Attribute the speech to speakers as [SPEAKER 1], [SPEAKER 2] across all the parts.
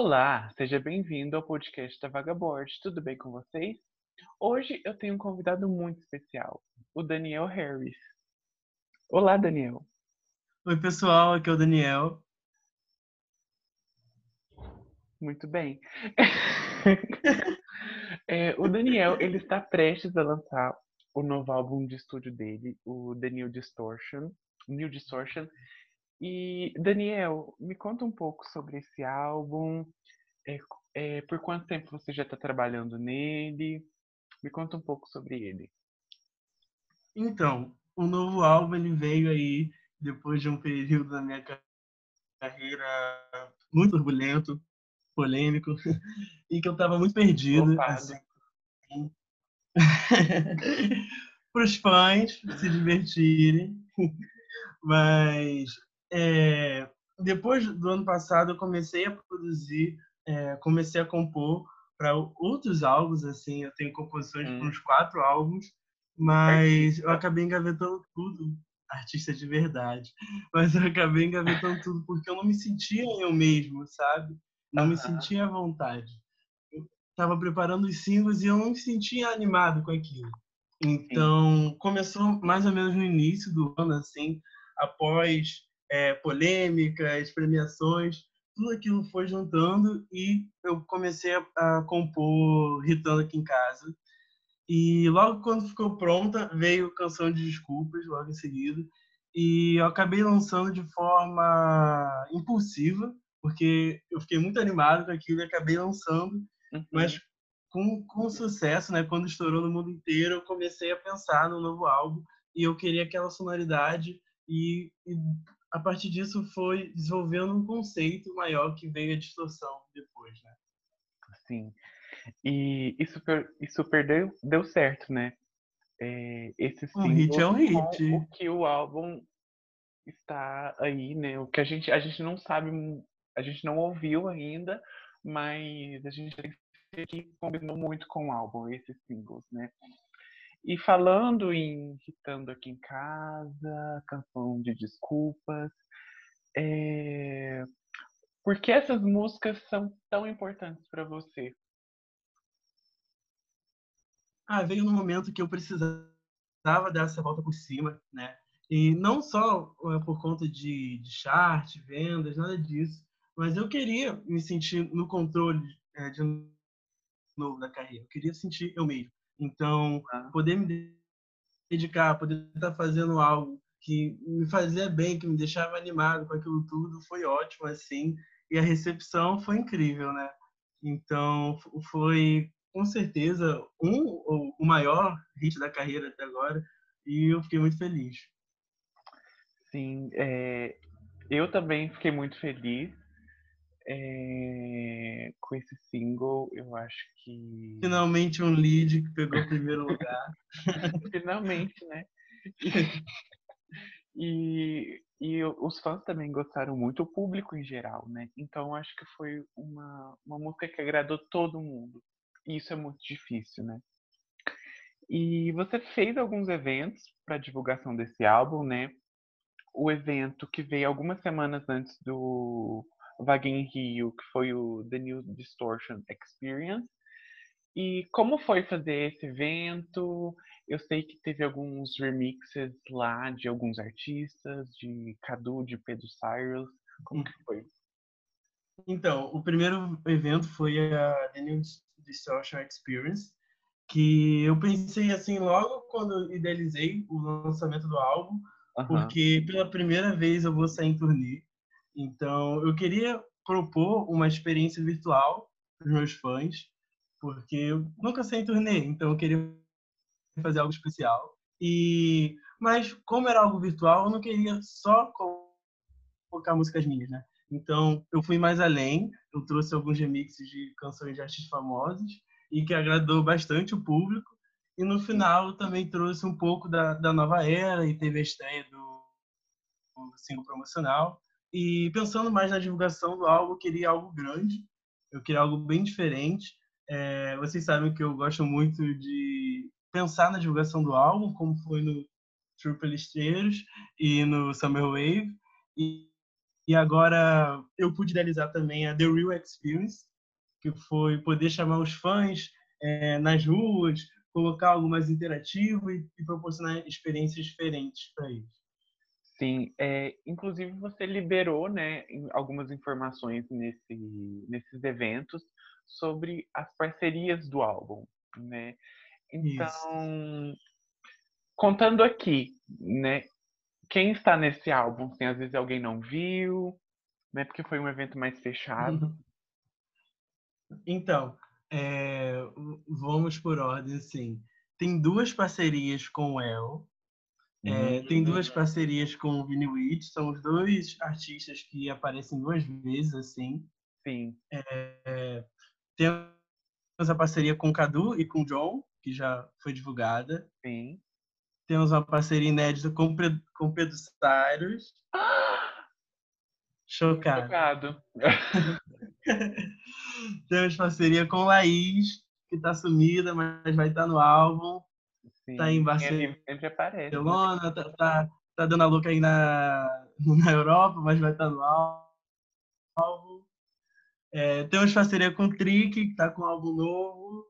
[SPEAKER 1] Olá, seja bem-vindo ao podcast da Vagabond. Tudo bem com vocês? Hoje eu tenho um convidado muito especial, o Daniel Harris. Olá, Daniel.
[SPEAKER 2] Oi, pessoal, aqui é o Daniel.
[SPEAKER 1] Muito bem. é, o Daniel, ele está prestes a lançar o novo álbum de estúdio dele, o The New Distortion, New Distortion, e, Daniel, me conta um pouco sobre esse álbum. É, é, por quanto tempo você já está trabalhando nele? Me conta um pouco sobre ele.
[SPEAKER 2] Então, o novo álbum ele veio aí depois de um período da minha carreira muito turbulento, polêmico, e que eu estava muito perdido. Assim, para os fãs se divertirem. Mas é, depois do ano passado, eu comecei a produzir, é, comecei a compor para outros álbuns, assim, eu tenho composições hum. para uns quatro álbuns, mas eu acabei engavetando tudo, artista de verdade, mas eu acabei engavetando tudo porque eu não me sentia eu mesmo, sabe? Não me sentia à vontade. Eu estava preparando os singles e eu não me sentia animado com aquilo. Então, começou mais ou menos no início do ano, assim, após é, polêmicas, premiações, tudo aquilo foi juntando e eu comecei a, a compor Ritando aqui em casa. E logo quando ficou pronta, veio Canção de Desculpas, logo em seguida. E eu acabei lançando de forma impulsiva, porque eu fiquei muito animado com aquilo e acabei lançando. Uhum. Mas com, com sucesso, né? Quando estourou no mundo inteiro, eu comecei a pensar no novo álbum e eu queria aquela sonoridade e, e a partir disso foi desenvolvendo um conceito maior que veio a distorção depois, né?
[SPEAKER 1] Sim. E isso, isso perdeu, deu certo, né? É, esse
[SPEAKER 2] um hit é um hit.
[SPEAKER 1] O que o álbum está aí, né? O que a gente, a gente não sabe, a gente não ouviu ainda, mas a gente tem que combinou muito com o álbum, esses singles, né? E falando em Ritando Aqui em Casa, Canção de Desculpas, é... por que essas músicas são tão importantes para você?
[SPEAKER 2] Ah, veio no momento que eu precisava dar essa volta por cima, né? E não só eh, por conta de, de chart, vendas, nada disso, mas eu queria me sentir no controle é, de novo da carreira. Eu queria sentir eu mesmo. Então, ah. poder me dedicar, poder estar fazendo algo que me fazia bem, que me deixava animado com aquilo tudo, foi ótimo, assim. E a recepção foi incrível, né? Então, foi com certeza um o maior hit da carreira até agora e eu fiquei muito feliz.
[SPEAKER 1] Sim, é, eu também fiquei muito feliz é, esse single, eu acho que.
[SPEAKER 2] Finalmente um lead que pegou o primeiro lugar.
[SPEAKER 1] Finalmente, né? E, e os fãs também gostaram muito, o público em geral, né? Então acho que foi uma, uma música que agradou todo mundo. E isso é muito difícil, né? E você fez alguns eventos para divulgação desse álbum, né? O evento que veio algumas semanas antes do Vague em Rio, que foi o The New Distortion Experience. E como foi fazer esse evento? Eu sei que teve alguns remixes lá de alguns artistas, de Cadu, de Pedro Cyrus. Como que foi?
[SPEAKER 2] Então, o primeiro evento foi a The New Distortion Experience, que eu pensei assim logo quando idealizei o lançamento do álbum, porque pela primeira vez eu vou sair em turnê. Então, eu queria propor uma experiência virtual para os meus fãs, porque eu nunca saí em turnê, então eu queria fazer algo especial. E mas como era algo virtual, eu não queria só colocar músicas minhas, né? Então eu fui mais além, eu trouxe alguns remixes de canções de artistas famosos e que agradou bastante o público. E no final também trouxe um pouco da, da nova era e teve a estreia do, do single promocional. E pensando mais na divulgação do álbum, eu queria algo grande, eu queria algo bem diferente. É, vocês sabem que eu gosto muito de pensar na divulgação do álbum, como foi no True Pelistreiros e no Summer Wave. E, E agora eu pude realizar também a The Real Experience, que foi poder chamar os fãs é, nas ruas, colocar algo mais interativo e, e proporcionar experiências diferentes para eles.
[SPEAKER 1] Sim, é, inclusive você liberou né, algumas informações nesse, nesses eventos sobre as parcerias do álbum, né? Então, Isso. contando aqui, né, quem está nesse álbum? Assim, às vezes alguém não viu, né? Porque foi um evento mais fechado. Uhum.
[SPEAKER 2] Então, é, vamos por ordem, assim. Tem duas parcerias com o El. É, uhum. Tem duas parcerias com o Vini Witt. São os dois artistas que aparecem duas vezes, assim.
[SPEAKER 1] Sim.
[SPEAKER 2] É, temos a parceria com o Cadu e com o John, que já foi divulgada.
[SPEAKER 1] Sim.
[SPEAKER 2] Temos uma parceria inédita com, com Pedro Cyrus. Chocado.
[SPEAKER 1] Chocado.
[SPEAKER 2] Temos parceria com Laís, que está sumida, mas vai estar tá no álbum. Sim, tá em Barcelona.
[SPEAKER 1] Sempre aparece.
[SPEAKER 2] Barcelona, tá, tá, tá, dando a louca aí na, na Europa, mas vai estar tá no álbum. É, temos parceria com o Trick, que está com um álbum novo.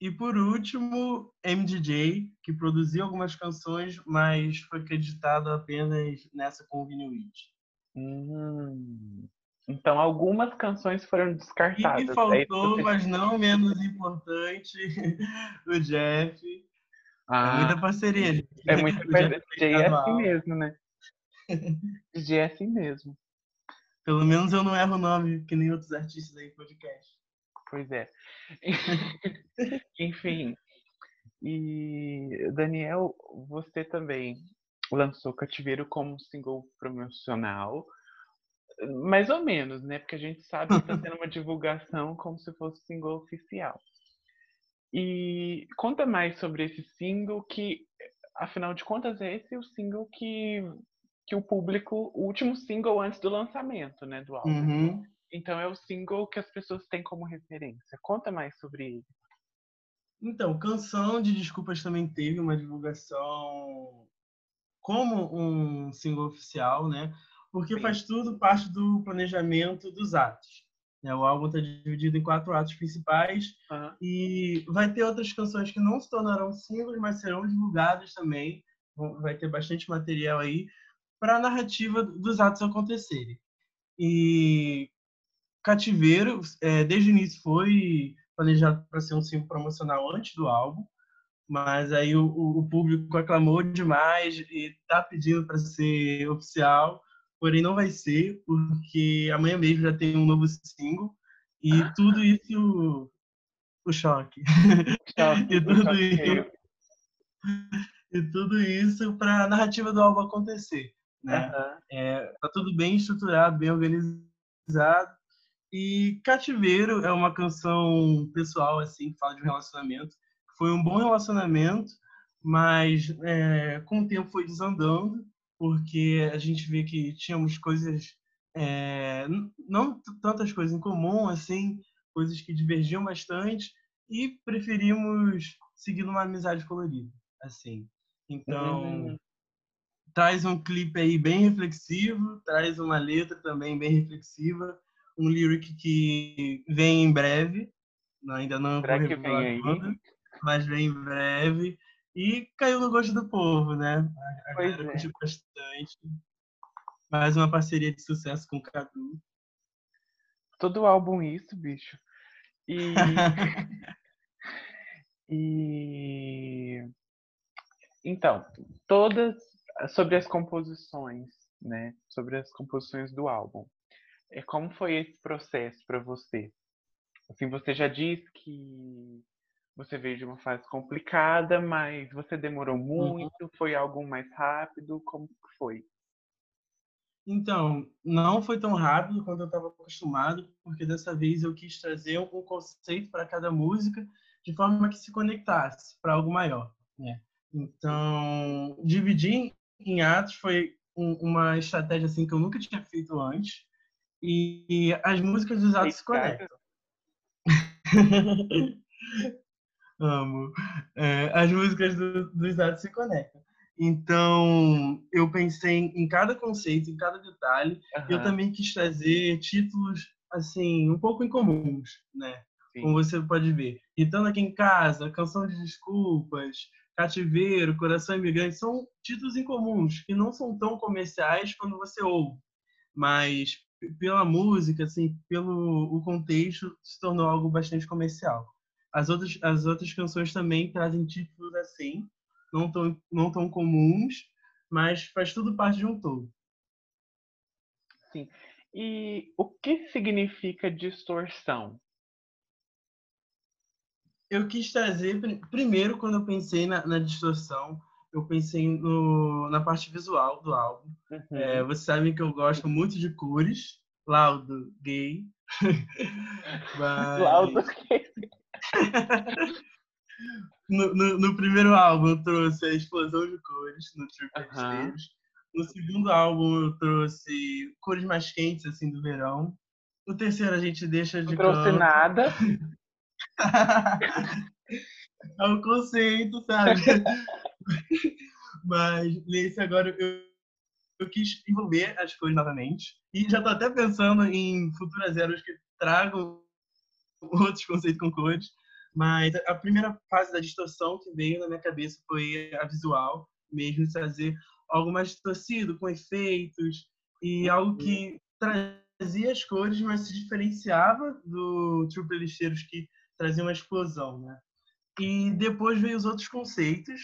[SPEAKER 2] E por último, MDJ, que produziu algumas canções, mas foi acreditado apenas nessa com o Witt.
[SPEAKER 1] Hum. Então algumas canções foram descartadas.
[SPEAKER 2] E é faltou, é mas não menos importante, o Jeff. Ah, é muita parceria.
[SPEAKER 1] É parceria. DJ é assim mesmo, né? DJ é assim mesmo.
[SPEAKER 2] Pelo menos eu não erro o nome, que nem outros artistas aí podcast.
[SPEAKER 1] Pois é. Enfim. E, Daniel, você também lançou Cativeiro como single promocional. Mais ou menos, né? Porque a gente sabe que está sendo uma divulgação como se fosse single oficial. E conta mais sobre esse single que, afinal de contas, é esse o single que, que o público, o último single antes do lançamento, né, do álbum. Uhum. Então é o single que as pessoas têm como referência. Conta mais sobre ele.
[SPEAKER 2] Então, Canção de Desculpas também teve uma divulgação como um single oficial, né? Porque Sim. faz tudo parte do planejamento dos atos. Né? O álbum está dividido em quatro atos principais uhum. e vai ter outras canções que não se tornarão singles, mas serão divulgadas também. Vai ter bastante material aí para a narrativa dos atos acontecerem. E Cativeiro, é, desde o início, foi planejado para ser um single promocional antes do álbum, mas aí o, o público aclamou demais e está pedindo para ser oficial, porém não vai ser, porque amanhã mesmo já tem um novo single e tudo isso o choque. choque e tudo isso e tudo isso para a narrativa do álbum acontecer, né? Uhum. É, tá tudo bem estruturado, bem organizado e Cativeiro é uma canção pessoal, assim, que fala de um relacionamento. Foi um bom relacionamento, mas é, com o tempo foi desandando, porque a gente vê que tínhamos coisas, é, não tantas coisas em comum, assim, coisas que divergiam bastante, e preferimos seguir numa amizade colorida, assim. Então, uhum. traz um clipe aí bem reflexivo, traz uma letra também bem reflexiva, um lyric que vem em breve, ainda não
[SPEAKER 1] Será quando,
[SPEAKER 2] mas vem em breve. E caiu no gosto do povo, né?
[SPEAKER 1] A pois é.
[SPEAKER 2] bastante. Mais uma parceria de sucesso com o Cadu.
[SPEAKER 1] Todo álbum isso, bicho. E... e... Então, todas sobre as composições, né? Sobre as composições do álbum. É, como foi esse processo para você? Assim, você já disse que você veio de uma fase complicada, mas você demorou uhum. muito? Uhum. Foi algo mais rápido? Como foi?
[SPEAKER 2] Então, não foi tão rápido quanto eu estava acostumado, porque dessa vez eu quis trazer um conceito para cada música de forma que se conectasse para algo maior. Né? Então, dividir em atos foi um, uma estratégia assim que eu nunca tinha feito antes. E as músicas dos atos se conectam. Amo. É, as músicas do, dos atos se conectam. Então, eu pensei em cada conceito, em cada detalhe. Uhum. Eu também quis trazer títulos, assim, um pouco incomuns, né? Sim. Como você pode ver. Então, aqui em casa, Canção de Desculpas, Cativeiro, Coração Imigrante, são títulos incomuns, que não são tão comerciais quando você ouve. Mas, pela música, assim, pelo o contexto, se tornou algo bastante comercial. As outras, as outras canções também trazem títulos assim, não tão, não tão comuns, mas faz tudo parte de um todo.
[SPEAKER 1] Sim. E o que significa distorção?
[SPEAKER 2] Eu quis trazer, primeiro, quando eu pensei na, na distorção, eu pensei no, na parte visual do álbum. Uhum. É, vocês sabem que eu gosto muito de cores, laudo, gay.
[SPEAKER 1] Mas... Laudo, gay.
[SPEAKER 2] No, no, no, primeiro álbum eu trouxe a explosão de cores no Triple uhum. No segundo álbum eu trouxe cores mais quentes assim do verão. No terceiro a gente deixa de
[SPEAKER 1] Não trouxe
[SPEAKER 2] canto.
[SPEAKER 1] nada.
[SPEAKER 2] é um conceito, sabe? Mas nesse agora eu, eu quis envolver as cores novamente. E já tô até pensando em futuras eras que tragam outros conceitos com cores. Mas a primeira fase da distorção que veio na minha cabeça foi a visual, mesmo trazer algo mais distorcido, com efeitos, e algo que trazia as cores, mas se diferenciava do True Lixeiros que trazia uma explosão, né? E depois veio os outros conceitos.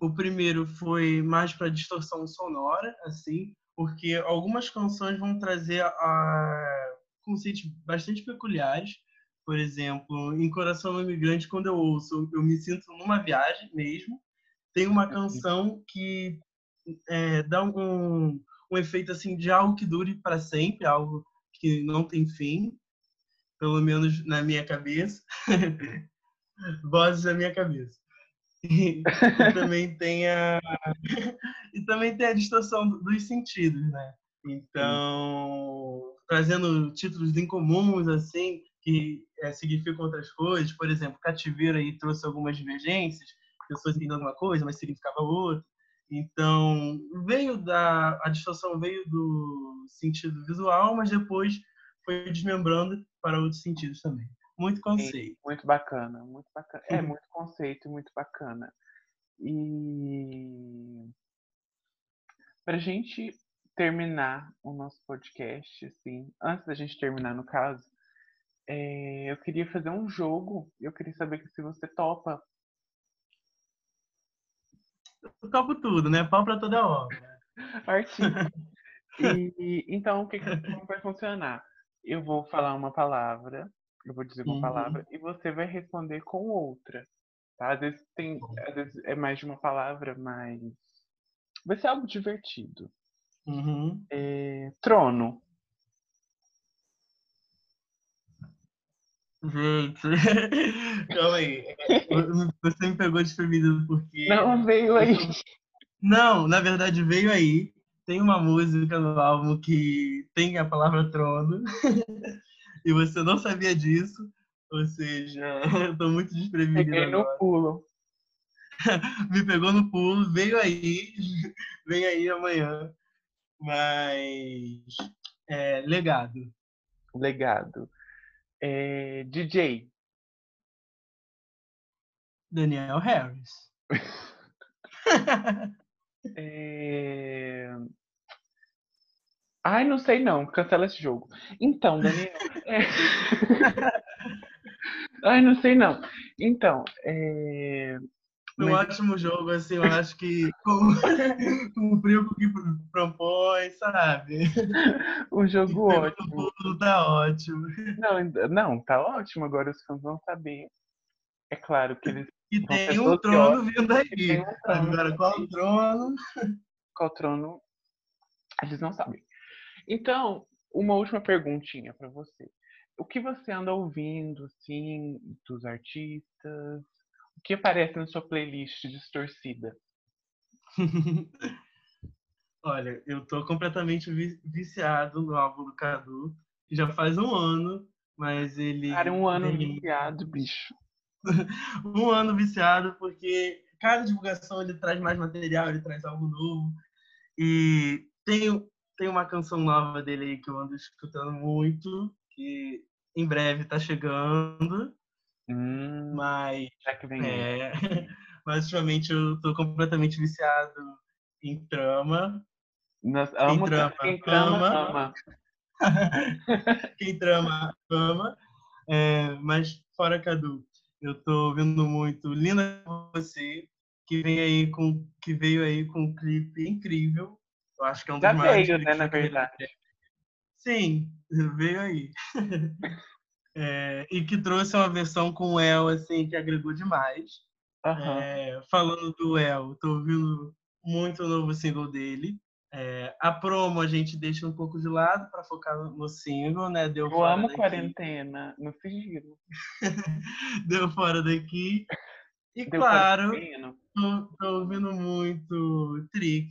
[SPEAKER 2] O primeiro foi mais para distorção sonora, assim, porque algumas canções vão trazer a conceitos bastante peculiares, por exemplo, em Coração Imigrante, quando eu ouço, eu me sinto numa viagem mesmo. Tem uma canção que é, dá um, um efeito assim de algo que dure para sempre, algo que não tem fim, pelo menos na minha cabeça. Vozes na minha cabeça. E, e, também tem a e também tem a distorção dos sentidos, né? Então, trazendo títulos incomuns assim, que é, significam outras coisas. Por exemplo, cativeiro aí trouxe algumas divergências, pessoas entendendo uma coisa, mas significava outra. Então, veio da a distorção veio do sentido visual, mas depois foi desmembrando para outros sentidos também. Muito conceito.
[SPEAKER 1] Muito bacana, muito bacana. É muito conceito, muito bacana. E para a gente terminar o nosso podcast, assim, antes da gente terminar, no caso, é, eu queria fazer um jogo. Eu queria saber se você topa.
[SPEAKER 2] Eu topo tudo, né? Pau pra toda obra.
[SPEAKER 1] Artista. e, então, o que, que vai funcionar? Eu vou falar uma palavra, eu vou dizer uma uhum. palavra, e você vai responder com outra. Tá? Às vezes tem. Às vezes é mais de uma palavra, mas. Vai ser algo divertido.
[SPEAKER 2] Uhum.
[SPEAKER 1] É, trono.
[SPEAKER 2] Gente, calma aí. Você me pegou desprevenido porque.
[SPEAKER 1] Não, veio aí.
[SPEAKER 2] Não, na verdade veio aí. Tem uma música no álbum que tem a palavra trono. e você não sabia disso. Ou seja, eu tô muito desprevenido.
[SPEAKER 1] Peguei no pulo.
[SPEAKER 2] me pegou no pulo, veio aí. Vem aí amanhã. Mas. É, legado.
[SPEAKER 1] Legado. É, DJ.
[SPEAKER 2] Daniel Harris.
[SPEAKER 1] é... Ai, não sei não. Cancela esse jogo. Então, Daniel. É... Ai, não sei não. Então, é...
[SPEAKER 2] Foi um ótimo jogo, assim, eu acho que cumpriu o que propõe, sabe?
[SPEAKER 1] Um jogo ótimo.
[SPEAKER 2] Tudo tá ótimo.
[SPEAKER 1] Não, não, tá ótimo. Agora os fãs vão saber. É claro que eles.
[SPEAKER 2] E tem um trono vindo aí. Um trono Agora, qual trono?
[SPEAKER 1] Qual trono? Eles não sabem. Então, uma última perguntinha para você. O que você anda ouvindo, assim, dos artistas? O que aparece na sua playlist distorcida?
[SPEAKER 2] Olha, eu tô completamente viciado no álbum do Cadu. Já faz um ano, mas ele.
[SPEAKER 1] Cara, um ano viciado, bicho.
[SPEAKER 2] um ano viciado, porque cada divulgação ele traz mais material, ele traz algo novo. E tem, tem uma canção nova dele aí que eu ando escutando muito, que em breve tá chegando.
[SPEAKER 1] Hum,
[SPEAKER 2] mas.
[SPEAKER 1] já que vem.
[SPEAKER 2] É, mas ultimamente eu tô completamente viciado em trama.
[SPEAKER 1] Nós, amo
[SPEAKER 2] trama,
[SPEAKER 1] quem trama,
[SPEAKER 2] ama.
[SPEAKER 1] ama.
[SPEAKER 2] Quem trama, ama. É, mas fora Cadu, eu tô ouvindo muito Linda Você, que vem aí com que veio aí com um clipe incrível. Eu acho que é um dos
[SPEAKER 1] Já
[SPEAKER 2] maiores
[SPEAKER 1] veio, né, na verdade.
[SPEAKER 2] Sim, veio aí. É, e que trouxe uma versão com o El, assim, que agregou demais.
[SPEAKER 1] Aham.
[SPEAKER 2] É, falando do El, tô ouvindo muito o novo single dele. É, a promo a gente deixa um pouco de lado para focar no, single, né? Deu
[SPEAKER 1] Eu
[SPEAKER 2] fora
[SPEAKER 1] amo
[SPEAKER 2] daqui.
[SPEAKER 1] quarentena no sigilo.
[SPEAKER 2] Deu fora daqui. E
[SPEAKER 1] Deu
[SPEAKER 2] claro, tô, tô ouvindo muito Trick.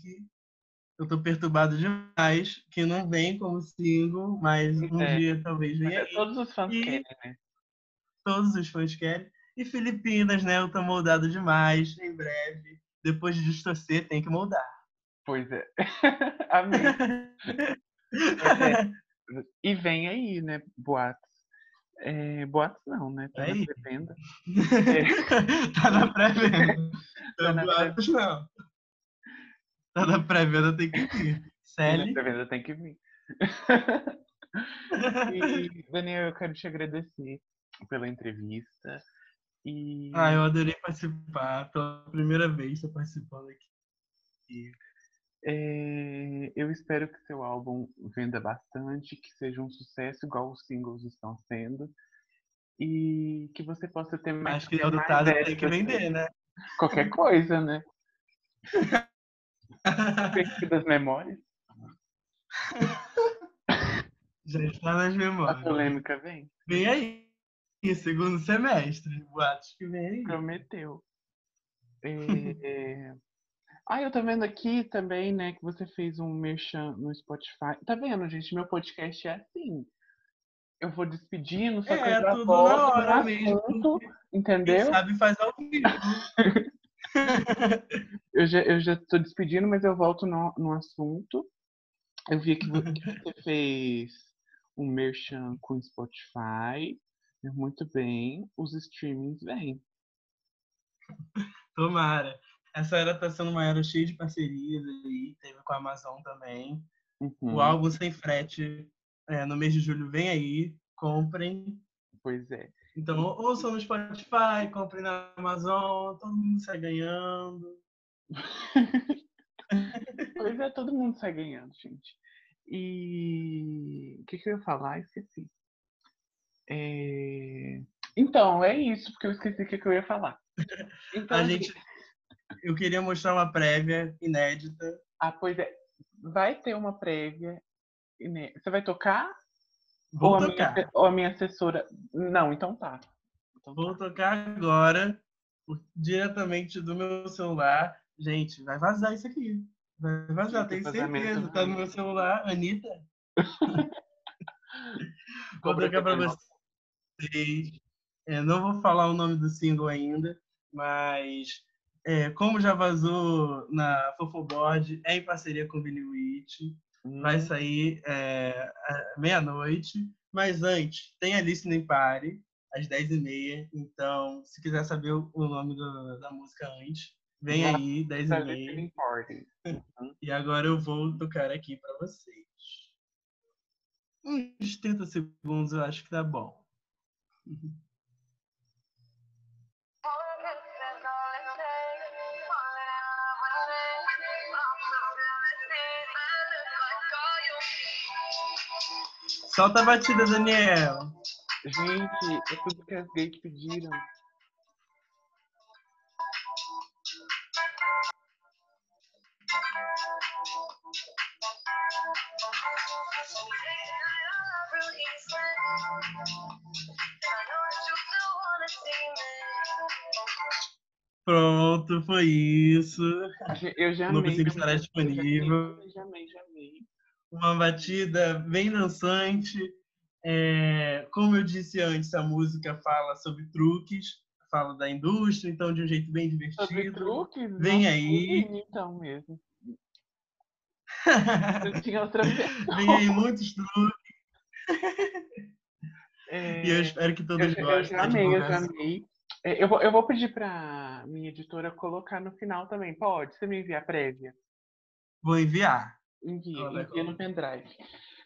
[SPEAKER 2] Eu tô perturbado demais, que não vem como single, mas um
[SPEAKER 1] é.
[SPEAKER 2] dia talvez
[SPEAKER 1] Mas
[SPEAKER 2] venha
[SPEAKER 1] é,
[SPEAKER 2] aí.
[SPEAKER 1] todos os fãs
[SPEAKER 2] E-
[SPEAKER 1] querem, né?
[SPEAKER 2] Todos os fãs querem. E Filipinas, né? Eu tô moldado demais. Em breve, depois de distorcer, tem que moldar.
[SPEAKER 1] Pois é. Amei. é. E vem aí, né? Boatos. É, boatos não, né? Tá na pré-venda.
[SPEAKER 2] tá na pré-venda.
[SPEAKER 1] Tá na
[SPEAKER 2] Boatos, não. Tá na pré-venda, tem que vir.
[SPEAKER 1] Na
[SPEAKER 2] Sally.
[SPEAKER 1] pré-venda tem que vir. E, Daniel, eu quero te agradecer pela entrevista. E
[SPEAKER 2] Ah, eu adorei participar. Pela primeira vez tô participando aqui.
[SPEAKER 1] é, eu espero que seu álbum venda bastante, que seja um sucesso igual os singles estão sendo. E que você possa ter mais.
[SPEAKER 2] Acho que o
[SPEAKER 1] mais
[SPEAKER 2] ditado tem que vender, né?
[SPEAKER 1] Qualquer coisa, né? Das memórias.
[SPEAKER 2] Já está nas
[SPEAKER 1] A
[SPEAKER 2] memórias.
[SPEAKER 1] polêmica vem.
[SPEAKER 2] Vem aí. Segundo semestre. Boatos que vem aí.
[SPEAKER 1] Prometeu. É, Ah, eu tô vendo aqui também, né, que você fez um merchan no Spotify. Tá vendo, gente? Meu podcast é assim. Eu vou despedindo, só que
[SPEAKER 2] É,
[SPEAKER 1] eu já
[SPEAKER 2] tudo
[SPEAKER 1] volto
[SPEAKER 2] na hora mesmo.
[SPEAKER 1] assunto,
[SPEAKER 2] Quem
[SPEAKER 1] entendeu?
[SPEAKER 2] sabe faz ao vivo.
[SPEAKER 1] Eu já, eu já tô despedindo, mas eu volto no, no assunto. Eu vi que vo- que você fez um merchan com Spotify. Muito bem. Os streamings vêm.
[SPEAKER 2] Tomara. Essa era tá sendo uma era cheia de parcerias aí. Teve com a Amazon também.
[SPEAKER 1] Uhum,
[SPEAKER 2] O álbum sem frete é, no mês de julho vem aí. Comprem.
[SPEAKER 1] Pois é.
[SPEAKER 2] Então, ouçam no Spotify, comprem na Amazon, todo mundo sai ganhando.
[SPEAKER 1] Pois é, todo mundo sai ganhando, gente. E o que, que eu ia falar? Esqueci. É, Então, é isso, porque eu esqueci o que, que eu ia falar. Então,
[SPEAKER 2] A
[SPEAKER 1] assim,
[SPEAKER 2] gente, eu queria mostrar uma prévia inédita.
[SPEAKER 1] Ah, pois é. Vai ter uma prévia. Você vai tocar?
[SPEAKER 2] Vou
[SPEAKER 1] ou,
[SPEAKER 2] tocar.
[SPEAKER 1] Minha, ou a minha assessora. Não, então tá. Então
[SPEAKER 2] Vou
[SPEAKER 1] tá.
[SPEAKER 2] tocar agora, diretamente do meu celular. Gente, vai vazar isso aqui. Vai vazar, tenho certeza. Tá no meu celular, Anitta. Vou tocar pra vocês. É, não vou falar o nome do single ainda, mas é, como já vazou na Fofoboard, é em parceria com o Billy Witch. Vai sair é, meia-noite. Mas antes, tem a Listening Party, às 10h30. Então, se quiser saber o nome do- da música antes, vem aí,
[SPEAKER 1] Tá
[SPEAKER 2] 10h30.
[SPEAKER 1] listening party. Uhum.
[SPEAKER 2] E agora eu vou tocar aqui para vocês. Uns 30 segundos eu acho que tá bom. Solta a batida, Daniel.
[SPEAKER 1] Gente, é tudo que as gays pediram.
[SPEAKER 2] Pronto, foi isso.
[SPEAKER 1] Eu já amei.
[SPEAKER 2] single
[SPEAKER 1] já
[SPEAKER 2] estará
[SPEAKER 1] amei,
[SPEAKER 2] disponível.
[SPEAKER 1] Eu já amei, já amei.
[SPEAKER 2] Uma batida bem dançante. É, como eu disse antes, a música fala sobre truques, fala da indústria, então de um jeito bem divertido.
[SPEAKER 1] Sobre truques?
[SPEAKER 2] Vem
[SPEAKER 1] Nossa,
[SPEAKER 2] aí.
[SPEAKER 1] Então mesmo. Eu tinha outra pessoa.
[SPEAKER 2] Vem aí muitos truques.
[SPEAKER 1] É,
[SPEAKER 2] E eu espero que
[SPEAKER 1] eu,
[SPEAKER 2] todos
[SPEAKER 1] já- eu
[SPEAKER 2] gostem.
[SPEAKER 1] já
[SPEAKER 2] da
[SPEAKER 1] amei, eu já amei. É, Eu vou, eu vou pedir pra minha editora colocar no final também. Pode? Você me envia a prévia?
[SPEAKER 2] Vou enviar.
[SPEAKER 1] Envia,
[SPEAKER 2] vai
[SPEAKER 1] envia no pendrive.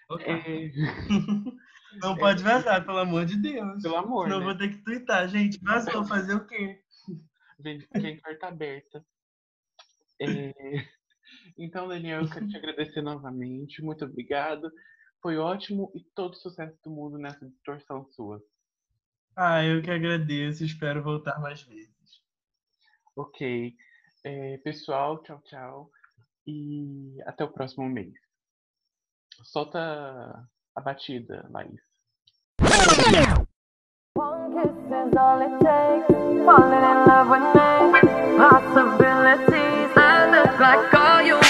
[SPEAKER 2] Ok.
[SPEAKER 1] É,
[SPEAKER 2] Não pode vazar, pelo amor de Deus.
[SPEAKER 1] pelo amor,
[SPEAKER 2] eu
[SPEAKER 1] né?
[SPEAKER 2] vou ter que twittar. Gente, vazou fazer o quê?
[SPEAKER 1] Gente, fiquei em carta aberta. É, Então, Daniel, eu quero te agradecer novamente. Muito obrigado. Foi ótimo e todo sucesso do mundo nessa distorção sua.
[SPEAKER 2] Ah, eu que agradeço. Espero voltar mais vezes.
[SPEAKER 1] Ok. É, pessoal, tchau, tchau. E até o próximo mês. Solta a batida, Laís.
[SPEAKER 3] Possibilities. Like all you.